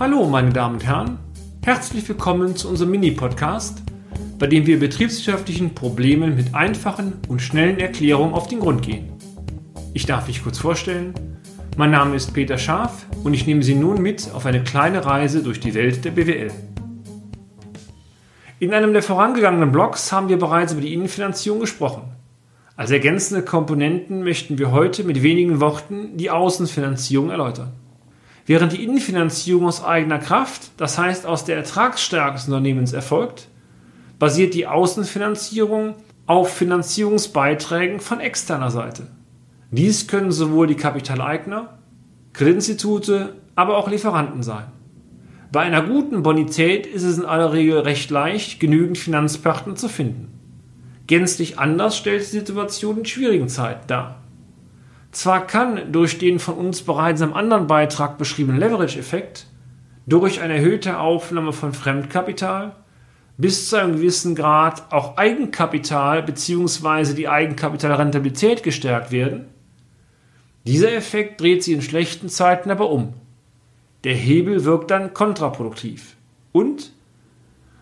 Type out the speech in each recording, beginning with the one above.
Hallo, meine Damen und Herren. Herzlich willkommen zu unserem Mini-Podcast, bei dem wir betriebswirtschaftlichen Problemen mit einfachen und schnellen Erklärungen auf den Grund gehen. Ich darf mich kurz vorstellen. Mein Name ist Peter Scharf und ich nehme Sie nun mit auf eine kleine Reise durch die Welt der BWL. In einem der vorangegangenen Blogs haben wir bereits über die Innenfinanzierung gesprochen. Als ergänzende Komponenten möchten wir heute mit wenigen Worten die Außenfinanzierung erläutern. Während die Innenfinanzierung aus eigener Kraft, das heißt aus der Ertragsstärke des Unternehmens erfolgt, basiert die Außenfinanzierung auf Finanzierungsbeiträgen von externer Seite. Dies können sowohl die Kapitaleigner, Kreditinstitute, aber auch Lieferanten sein. Bei einer guten Bonität ist es in aller Regel recht leicht, genügend Finanzpartner zu finden. Gänzlich anders stellt die Situation in schwierigen Zeiten dar. Zwar kann durch den von uns bereits im anderen Beitrag beschriebenen Leverage-Effekt durch eine erhöhte Aufnahme von Fremdkapital bis zu einem gewissen Grad auch Eigenkapital bzw. die Eigenkapitalrentabilität gestärkt werden, dieser Effekt dreht sich in schlechten Zeiten aber um. Der Hebel wirkt dann kontraproduktiv. Und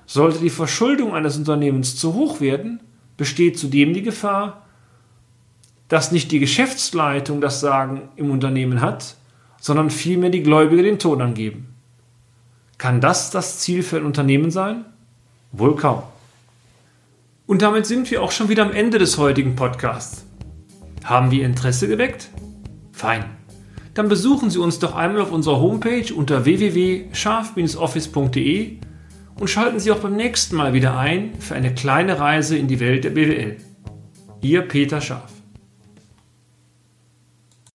sollte die Verschuldung eines Unternehmens zu hoch werden, besteht zudem die Gefahr, dass nicht die Geschäftsleitung das Sagen im Unternehmen hat, sondern vielmehr die Gläubiger den Ton angeben. Kann das das Ziel für ein Unternehmen sein? Wohl kaum. Und damit sind wir auch schon wieder am Ende des heutigen Podcasts. Haben wir Interesse geweckt? Fein. Dann besuchen Sie uns doch einmal auf unserer Homepage unter www.scharf-office.de und schalten Sie auch beim nächsten Mal wieder ein für eine kleine Reise in die Welt der BWL. Ihr Peter Scharf.